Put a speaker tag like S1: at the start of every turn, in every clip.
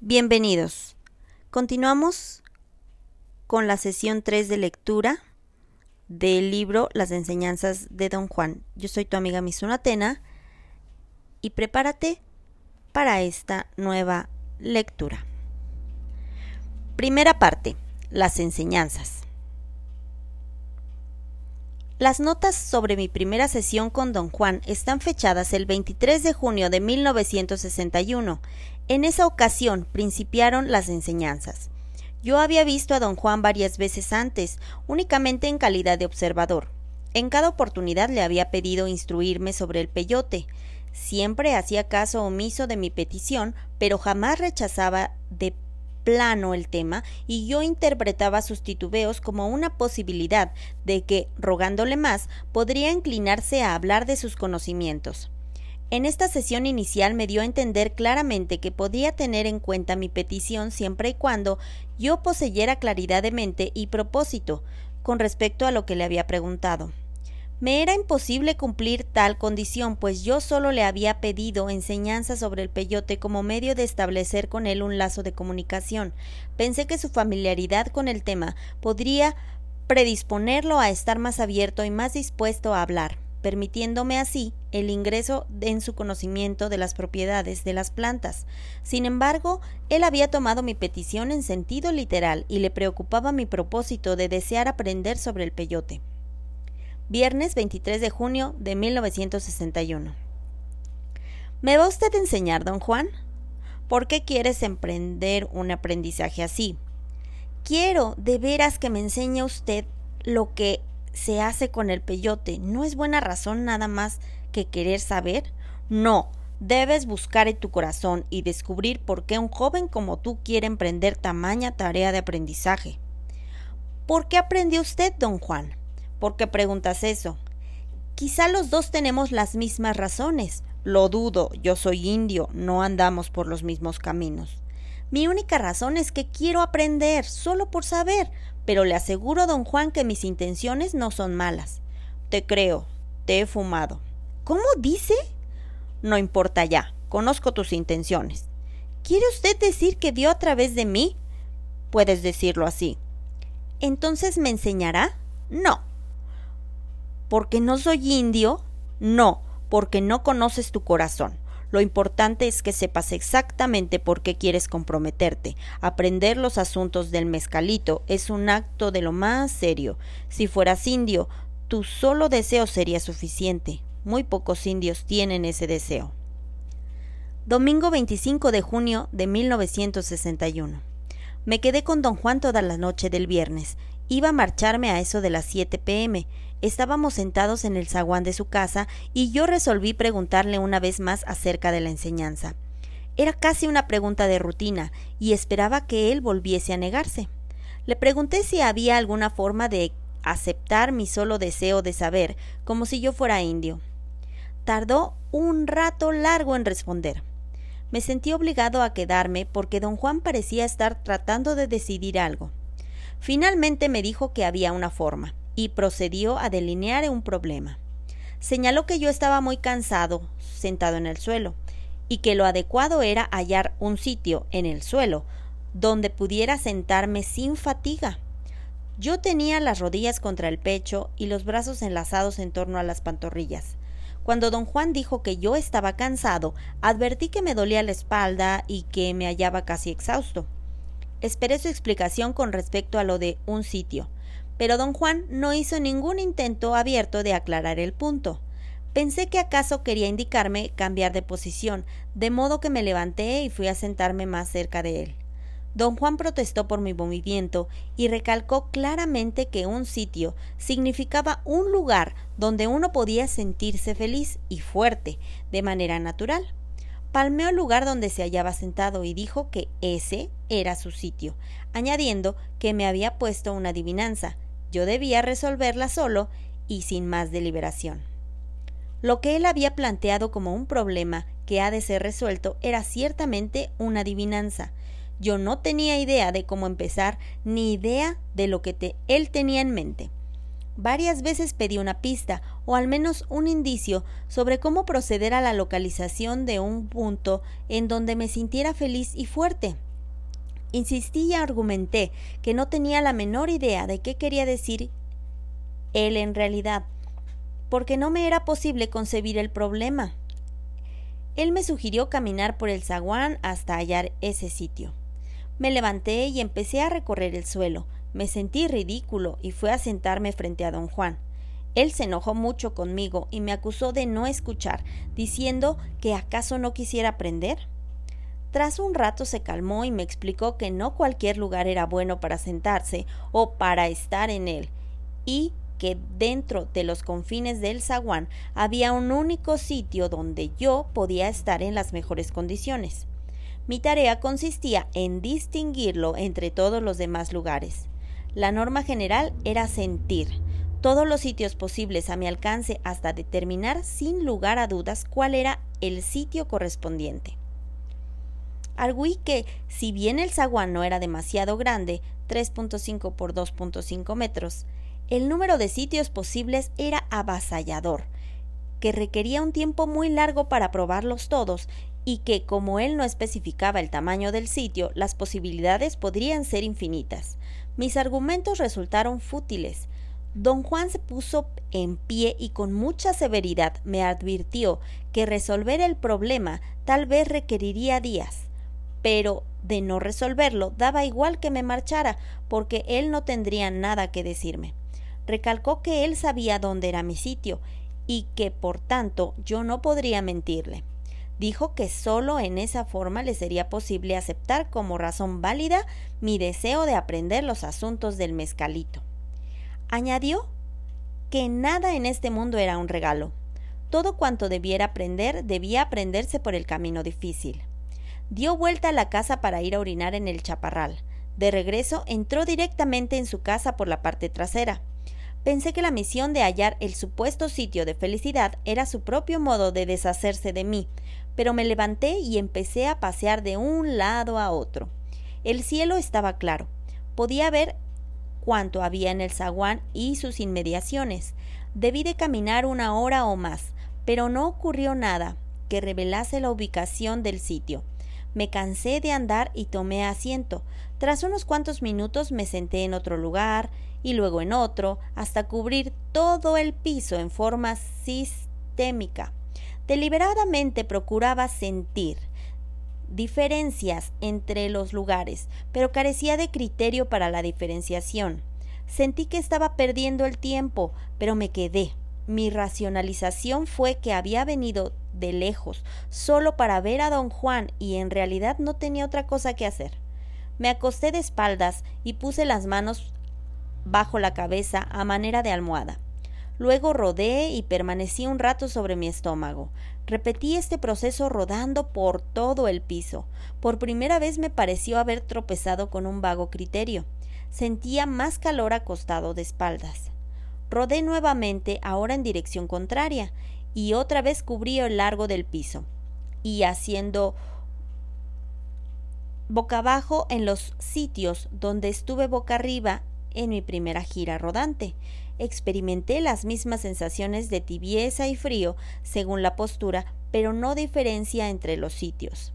S1: Bienvenidos. Continuamos con la sesión 3 de lectura del libro Las enseñanzas de Don Juan. Yo soy tu amiga Misunatena y prepárate para esta nueva lectura. Primera parte, las enseñanzas. Las notas sobre mi primera sesión con don Juan están fechadas el 23 de junio de 1961. En esa ocasión principiaron las enseñanzas. Yo había visto a don Juan varias veces antes, únicamente en calidad de observador. En cada oportunidad le había pedido instruirme sobre el peyote. Siempre hacía caso omiso de mi petición, pero jamás rechazaba de plano el tema y yo interpretaba sus titubeos como una posibilidad de que, rogándole más, podría inclinarse a hablar de sus conocimientos. En esta sesión inicial me dio a entender claramente que podía tener en cuenta mi petición siempre y cuando yo poseyera claridad de mente y propósito con respecto a lo que le había preguntado. Me era imposible cumplir tal condición, pues yo solo le había pedido enseñanza sobre el peyote como medio de establecer con él un lazo de comunicación. Pensé que su familiaridad con el tema podría predisponerlo a estar más abierto y más dispuesto a hablar, permitiéndome así el ingreso en su conocimiento de las propiedades de las plantas. Sin embargo, él había tomado mi petición en sentido literal y le preocupaba mi propósito de desear aprender sobre el peyote viernes 23 de junio de 1961. ¿Me va usted a enseñar, don Juan? ¿Por qué quieres emprender un aprendizaje así? Quiero de veras que me enseñe usted lo que se hace con el peyote. ¿No es buena razón nada más que querer saber? No, debes buscar en tu corazón y descubrir por qué un joven como tú quiere emprender tamaña tarea de aprendizaje. ¿Por qué aprendió usted, don Juan? ¿Por qué preguntas eso? Quizá los dos tenemos las mismas razones. Lo dudo, yo soy indio, no andamos por los mismos caminos. Mi única razón es que quiero aprender, solo por saber, pero le aseguro, don Juan, que mis intenciones no son malas. Te creo, te he fumado. ¿Cómo dice? No importa ya, conozco tus intenciones. ¿Quiere usted decir que vio a través de mí? Puedes decirlo así. ¿Entonces me enseñará? No, porque no soy indio, no, porque no conoces tu corazón. Lo importante es que sepas exactamente por qué quieres comprometerte. Aprender los asuntos del mezcalito es un acto de lo más serio. Si fueras indio, tu solo deseo sería suficiente. Muy pocos indios tienen ese deseo. Domingo 25 de junio de 1961. Me quedé con don Juan toda la noche del viernes. Iba a marcharme a eso de las 7 pm. Estábamos sentados en el zaguán de su casa y yo resolví preguntarle una vez más acerca de la enseñanza. Era casi una pregunta de rutina y esperaba que él volviese a negarse. Le pregunté si había alguna forma de aceptar mi solo deseo de saber, como si yo fuera indio. Tardó un rato largo en responder. Me sentí obligado a quedarme porque don Juan parecía estar tratando de decidir algo. Finalmente me dijo que había una forma y procedió a delinear un problema. Señaló que yo estaba muy cansado, sentado en el suelo, y que lo adecuado era hallar un sitio en el suelo donde pudiera sentarme sin fatiga. Yo tenía las rodillas contra el pecho y los brazos enlazados en torno a las pantorrillas. Cuando don Juan dijo que yo estaba cansado, advertí que me dolía la espalda y que me hallaba casi exhausto. Esperé su explicación con respecto a lo de un sitio, pero don Juan no hizo ningún intento abierto de aclarar el punto. Pensé que acaso quería indicarme cambiar de posición, de modo que me levanté y fui a sentarme más cerca de él. Don Juan protestó por mi movimiento y recalcó claramente que un sitio significaba un lugar donde uno podía sentirse feliz y fuerte de manera natural. Palmeó el lugar donde se hallaba sentado y dijo que ese era su sitio, añadiendo que me había puesto una adivinanza, yo debía resolverla solo y sin más deliberación. Lo que él había planteado como un problema que ha de ser resuelto era ciertamente una adivinanza. Yo no tenía idea de cómo empezar, ni idea de lo que él tenía en mente. Varias veces pedí una pista, o al menos un indicio, sobre cómo proceder a la localización de un punto en donde me sintiera feliz y fuerte. Insistí y argumenté que no tenía la menor idea de qué quería decir él en realidad, porque no me era posible concebir el problema. Él me sugirió caminar por el zaguán hasta hallar ese sitio. Me levanté y empecé a recorrer el suelo. Me sentí ridículo y fui a sentarme frente a don Juan. Él se enojó mucho conmigo y me acusó de no escuchar, diciendo que acaso no quisiera aprender. Tras un rato se calmó y me explicó que no cualquier lugar era bueno para sentarse o para estar en él, y que dentro de los confines del zaguán había un único sitio donde yo podía estar en las mejores condiciones. Mi tarea consistía en distinguirlo entre todos los demás lugares. La norma general era sentir todos los sitios posibles a mi alcance hasta determinar sin lugar a dudas cuál era el sitio correspondiente. Arguí que, si bien el zaguán no era demasiado grande, 3.5 por 2.5 metros, el número de sitios posibles era avasallador, que requería un tiempo muy largo para probarlos todos y que, como él no especificaba el tamaño del sitio, las posibilidades podrían ser infinitas. Mis argumentos resultaron fútiles. Don Juan se puso en pie y con mucha severidad me advirtió que resolver el problema tal vez requeriría días pero de no resolverlo daba igual que me marchara, porque él no tendría nada que decirme. Recalcó que él sabía dónde era mi sitio y que por tanto yo no podría mentirle. Dijo que sólo en esa forma le sería posible aceptar como razón válida mi deseo de aprender los asuntos del mezcalito. Añadió que nada en este mundo era un regalo. Todo cuanto debiera aprender debía aprenderse por el camino difícil. Dio vuelta a la casa para ir a orinar en el chaparral. De regreso entró directamente en su casa por la parte trasera. Pensé que la misión de hallar el supuesto sitio de felicidad era su propio modo de deshacerse de mí, pero me levanté y empecé a pasear de un lado a otro. El cielo estaba claro. Podía ver cuánto había en el zaguán y sus inmediaciones. Debí de caminar una hora o más, pero no ocurrió nada que revelase la ubicación del sitio. Me cansé de andar y tomé asiento. Tras unos cuantos minutos me senté en otro lugar y luego en otro, hasta cubrir todo el piso en forma sistémica. Deliberadamente procuraba sentir diferencias entre los lugares, pero carecía de criterio para la diferenciación. Sentí que estaba perdiendo el tiempo, pero me quedé. Mi racionalización fue que había venido de lejos, solo para ver a don Juan, y en realidad no tenía otra cosa que hacer. Me acosté de espaldas y puse las manos bajo la cabeza a manera de almohada. Luego rodé y permanecí un rato sobre mi estómago. Repetí este proceso rodando por todo el piso. Por primera vez me pareció haber tropezado con un vago criterio. Sentía más calor acostado de espaldas. Rodé nuevamente, ahora en dirección contraria, y otra vez cubrí el largo del piso, y haciendo boca abajo en los sitios donde estuve boca arriba en mi primera gira rodante. Experimenté las mismas sensaciones de tibieza y frío según la postura, pero no diferencia entre los sitios.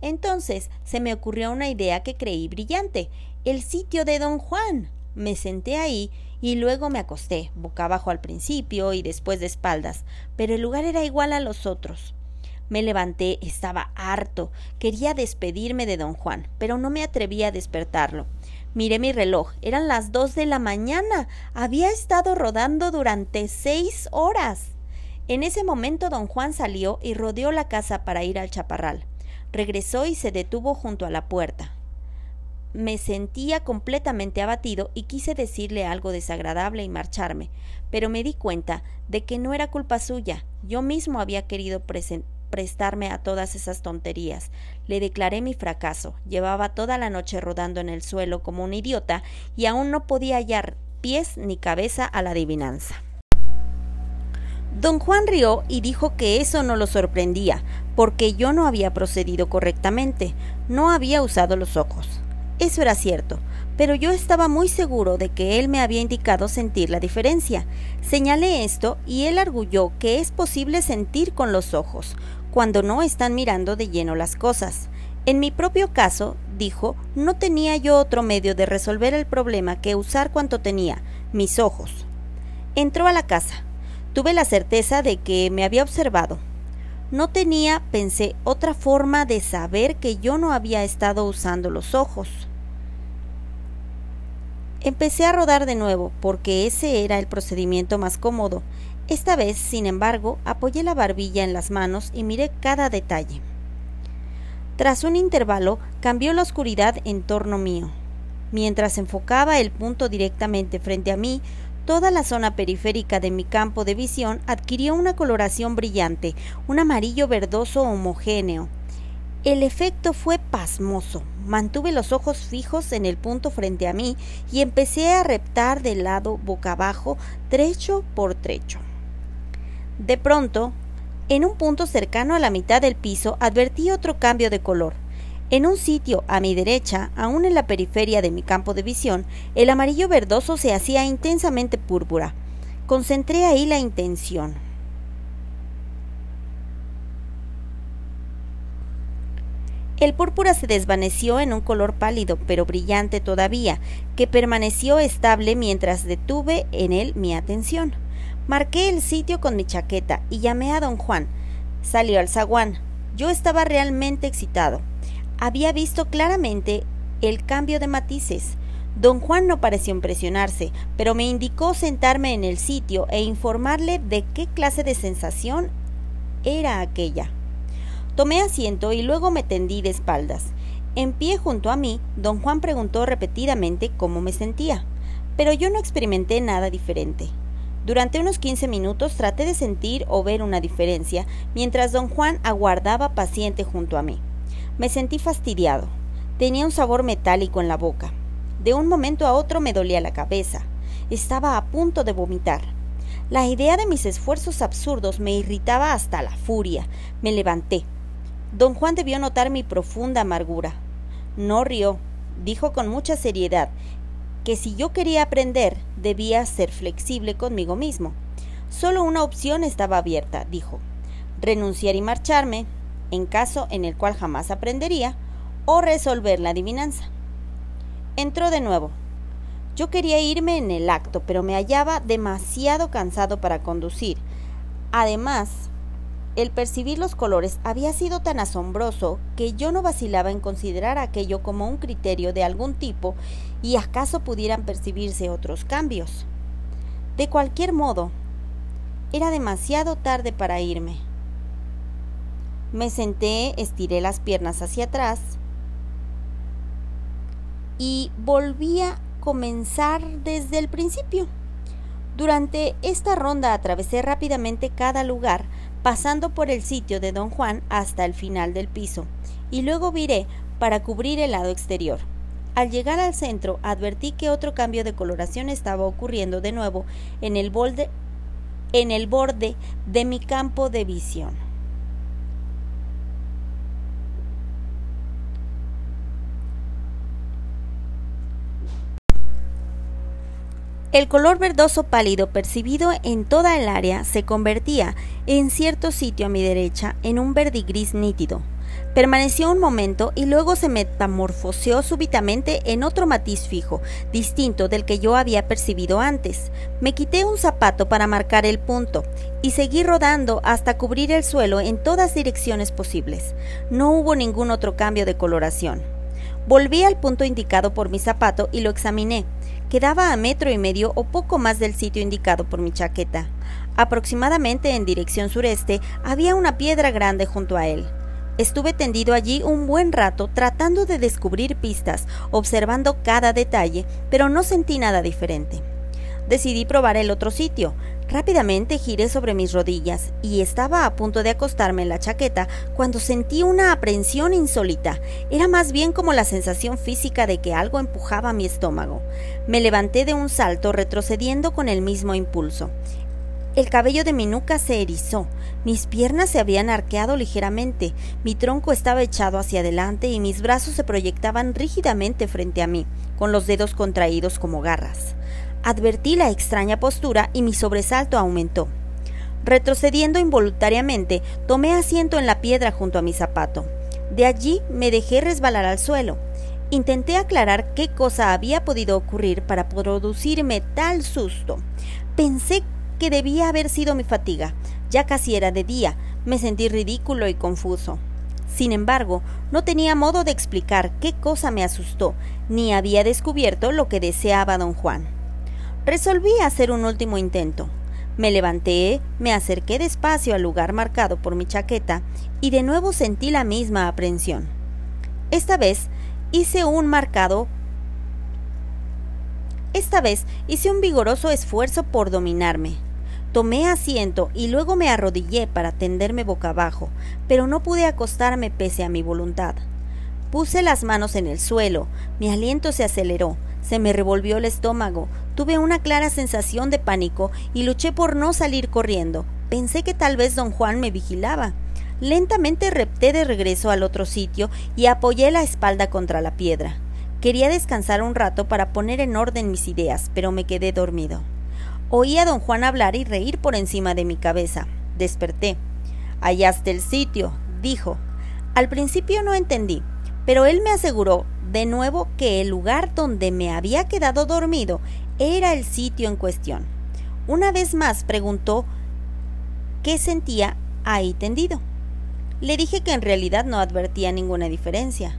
S1: Entonces se me ocurrió una idea que creí brillante, el sitio de don Juan. Me senté ahí y luego me acosté, boca abajo al principio y después de espaldas, pero el lugar era igual a los otros. Me levanté, estaba harto, quería despedirme de don Juan, pero no me atreví a despertarlo. Miré mi reloj, eran las dos de la mañana, había estado rodando durante seis horas. En ese momento don Juan salió y rodeó la casa para ir al chaparral. Regresó y se detuvo junto a la puerta me sentía completamente abatido y quise decirle algo desagradable y marcharme, pero me di cuenta de que no era culpa suya. Yo mismo había querido prestarme a todas esas tonterías. Le declaré mi fracaso. Llevaba toda la noche rodando en el suelo como un idiota y aún no podía hallar pies ni cabeza a la adivinanza. Don Juan rió y dijo que eso no lo sorprendía, porque yo no había procedido correctamente, no había usado los ojos. Eso era cierto, pero yo estaba muy seguro de que él me había indicado sentir la diferencia. Señalé esto y él arguyó que es posible sentir con los ojos, cuando no están mirando de lleno las cosas. En mi propio caso, dijo, no tenía yo otro medio de resolver el problema que usar cuanto tenía, mis ojos. Entró a la casa. Tuve la certeza de que me había observado. No tenía, pensé, otra forma de saber que yo no había estado usando los ojos. Empecé a rodar de nuevo, porque ese era el procedimiento más cómodo. Esta vez, sin embargo, apoyé la barbilla en las manos y miré cada detalle. Tras un intervalo, cambió la oscuridad en torno mío. Mientras enfocaba el punto directamente frente a mí, toda la zona periférica de mi campo de visión adquirió una coloración brillante, un amarillo verdoso homogéneo. El efecto fue pasmoso. Mantuve los ojos fijos en el punto frente a mí y empecé a reptar de lado boca abajo, trecho por trecho. De pronto, en un punto cercano a la mitad del piso advertí otro cambio de color. En un sitio a mi derecha, aún en la periferia de mi campo de visión, el amarillo verdoso se hacía intensamente púrpura. Concentré ahí la intención. El púrpura se desvaneció en un color pálido pero brillante todavía, que permaneció estable mientras detuve en él mi atención. Marqué el sitio con mi chaqueta y llamé a don Juan. Salió al zaguán. Yo estaba realmente excitado. Había visto claramente el cambio de matices. Don Juan no pareció impresionarse, pero me indicó sentarme en el sitio e informarle de qué clase de sensación era aquella. Tomé asiento y luego me tendí de espaldas. En pie junto a mí, don Juan preguntó repetidamente cómo me sentía, pero yo no experimenté nada diferente. Durante unos 15 minutos traté de sentir o ver una diferencia, mientras don Juan aguardaba paciente junto a mí. Me sentí fastidiado. Tenía un sabor metálico en la boca. De un momento a otro me dolía la cabeza. Estaba a punto de vomitar. La idea de mis esfuerzos absurdos me irritaba hasta la furia. Me levanté. Don Juan debió notar mi profunda amargura. No rió. Dijo con mucha seriedad que si yo quería aprender, debía ser flexible conmigo mismo. Solo una opción estaba abierta, dijo. Renunciar y marcharme, en caso en el cual jamás aprendería, o resolver la adivinanza. Entró de nuevo. Yo quería irme en el acto, pero me hallaba demasiado cansado para conducir. Además, el percibir los colores había sido tan asombroso que yo no vacilaba en considerar aquello como un criterio de algún tipo y acaso pudieran percibirse otros cambios. De cualquier modo, era demasiado tarde para irme. Me senté, estiré las piernas hacia atrás y volví a comenzar desde el principio. Durante esta ronda atravesé rápidamente cada lugar pasando por el sitio de don Juan hasta el final del piso, y luego viré para cubrir el lado exterior. Al llegar al centro advertí que otro cambio de coloración estaba ocurriendo de nuevo en el en el borde de mi campo de visión. El color verdoso pálido percibido en toda el área se convertía, en cierto sitio a mi derecha, en un verdigris nítido. Permaneció un momento y luego se metamorfoseó súbitamente en otro matiz fijo, distinto del que yo había percibido antes. Me quité un zapato para marcar el punto y seguí rodando hasta cubrir el suelo en todas direcciones posibles. No hubo ningún otro cambio de coloración. Volví al punto indicado por mi zapato y lo examiné quedaba a metro y medio o poco más del sitio indicado por mi chaqueta. Aproximadamente en dirección sureste había una piedra grande junto a él. Estuve tendido allí un buen rato tratando de descubrir pistas, observando cada detalle, pero no sentí nada diferente. Decidí probar el otro sitio. Rápidamente giré sobre mis rodillas y estaba a punto de acostarme en la chaqueta cuando sentí una aprensión insólita. Era más bien como la sensación física de que algo empujaba mi estómago. Me levanté de un salto retrocediendo con el mismo impulso. El cabello de mi nuca se erizó, mis piernas se habían arqueado ligeramente, mi tronco estaba echado hacia adelante y mis brazos se proyectaban rígidamente frente a mí, con los dedos contraídos como garras. Advertí la extraña postura y mi sobresalto aumentó. Retrocediendo involuntariamente, tomé asiento en la piedra junto a mi zapato. De allí me dejé resbalar al suelo. Intenté aclarar qué cosa había podido ocurrir para producirme tal susto. Pensé que debía haber sido mi fatiga. Ya casi era de día. Me sentí ridículo y confuso. Sin embargo, no tenía modo de explicar qué cosa me asustó, ni había descubierto lo que deseaba don Juan. Resolví hacer un último intento. Me levanté, me acerqué despacio al lugar marcado por mi chaqueta y de nuevo sentí la misma aprensión. Esta vez hice un marcado. Esta vez hice un vigoroso esfuerzo por dominarme. Tomé asiento y luego me arrodillé para tenderme boca abajo, pero no pude acostarme pese a mi voluntad. Puse las manos en el suelo, mi aliento se aceleró, se me revolvió el estómago, tuve una clara sensación de pánico y luché por no salir corriendo. Pensé que tal vez don Juan me vigilaba. Lentamente repté de regreso al otro sitio y apoyé la espalda contra la piedra. Quería descansar un rato para poner en orden mis ideas, pero me quedé dormido. Oí a don Juan hablar y reír por encima de mi cabeza. Desperté. Hallaste el sitio, dijo. Al principio no entendí, pero él me aseguró de nuevo que el lugar donde me había quedado dormido era el sitio en cuestión. Una vez más preguntó qué sentía ahí tendido. Le dije que en realidad no advertía ninguna diferencia.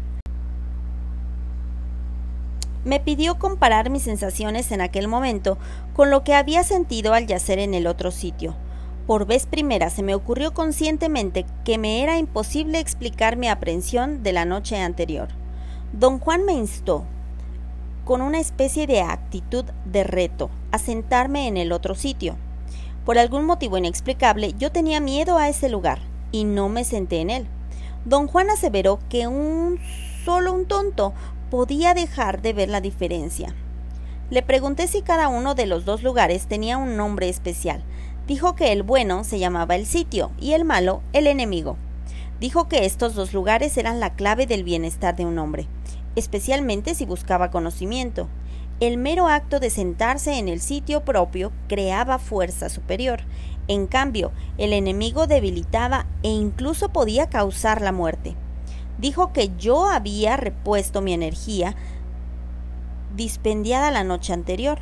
S1: Me pidió comparar mis sensaciones en aquel momento con lo que había sentido al yacer en el otro sitio. Por vez primera se me ocurrió conscientemente que me era imposible explicar mi aprensión de la noche anterior. Don Juan me instó, con una especie de actitud de reto, a sentarme en el otro sitio. Por algún motivo inexplicable, yo tenía miedo a ese lugar y no me senté en él. Don Juan aseveró que un solo un tonto podía dejar de ver la diferencia. Le pregunté si cada uno de los dos lugares tenía un nombre especial. Dijo que el bueno se llamaba el sitio y el malo el enemigo. Dijo que estos dos lugares eran la clave del bienestar de un hombre, especialmente si buscaba conocimiento. El mero acto de sentarse en el sitio propio creaba fuerza superior. En cambio, el enemigo debilitaba e incluso podía causar la muerte dijo que yo había repuesto mi energía dispendiada la noche anterior,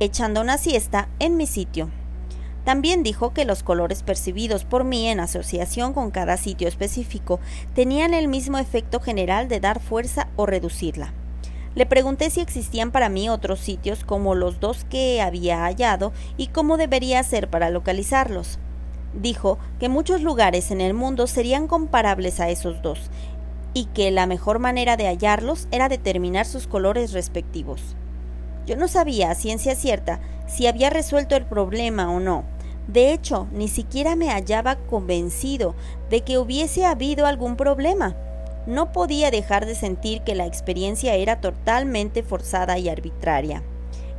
S1: echando una siesta en mi sitio. También dijo que los colores percibidos por mí en asociación con cada sitio específico tenían el mismo efecto general de dar fuerza o reducirla. Le pregunté si existían para mí otros sitios como los dos que había hallado y cómo debería hacer para localizarlos. Dijo que muchos lugares en el mundo serían comparables a esos dos y que la mejor manera de hallarlos era determinar sus colores respectivos. Yo no sabía a ciencia cierta si había resuelto el problema o no. De hecho, ni siquiera me hallaba convencido de que hubiese habido algún problema. No podía dejar de sentir que la experiencia era totalmente forzada y arbitraria.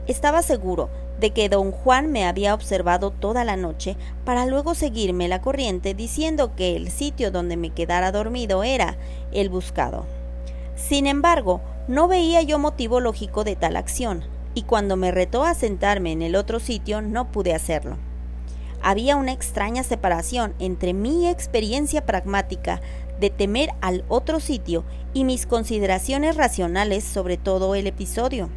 S1: Estaba seguro de que don Juan me había observado toda la noche para luego seguirme la corriente diciendo que el sitio donde me quedara dormido era el buscado. Sin embargo, no veía yo motivo lógico de tal acción, y cuando me retó a sentarme en el otro sitio no pude hacerlo. Había una extraña separación entre mi experiencia pragmática de temer al otro sitio y mis consideraciones racionales sobre todo el episodio.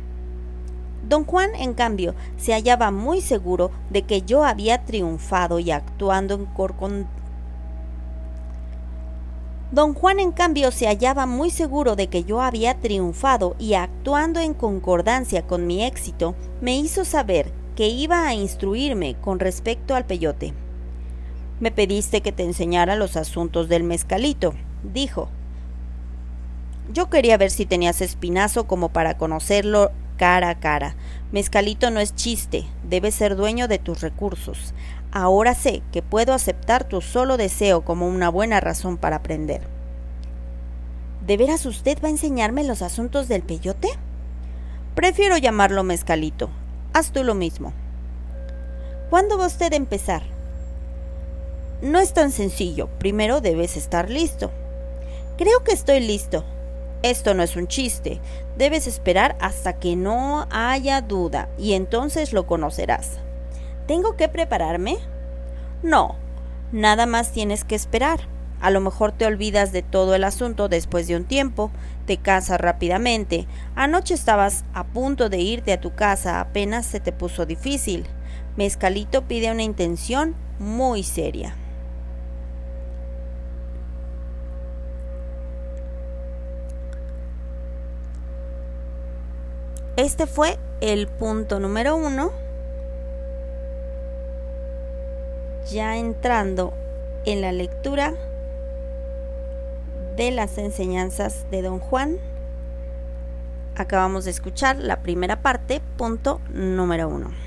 S1: Don Juan, en cambio, se hallaba muy seguro de que yo había triunfado y actuando en. Don Juan, en cambio, se hallaba muy seguro de que yo había triunfado y actuando en concordancia con mi éxito, me hizo saber que iba a instruirme con respecto al peyote. Me pediste que te enseñara los asuntos del mezcalito, dijo. Yo quería ver si tenías espinazo como para conocerlo cara a cara. Mezcalito no es chiste, debes ser dueño de tus recursos. Ahora sé que puedo aceptar tu solo deseo como una buena razón para aprender. ¿De veras usted va a enseñarme los asuntos del peyote? Prefiero llamarlo mezcalito. Haz tú lo mismo. ¿Cuándo va usted a empezar? No es tan sencillo. Primero debes estar listo. Creo que estoy listo. Esto no es un chiste. Debes esperar hasta que no haya duda y entonces lo conocerás. ¿Tengo que prepararme? No, nada más tienes que esperar. A lo mejor te olvidas de todo el asunto después de un tiempo, Te casas rápidamente. Anoche estabas a punto de irte a tu casa, apenas se te puso difícil. Mezcalito pide una intención muy seria. Este fue el punto número uno. Ya entrando en la lectura de las enseñanzas de Don Juan, acabamos de escuchar la primera parte, punto número uno.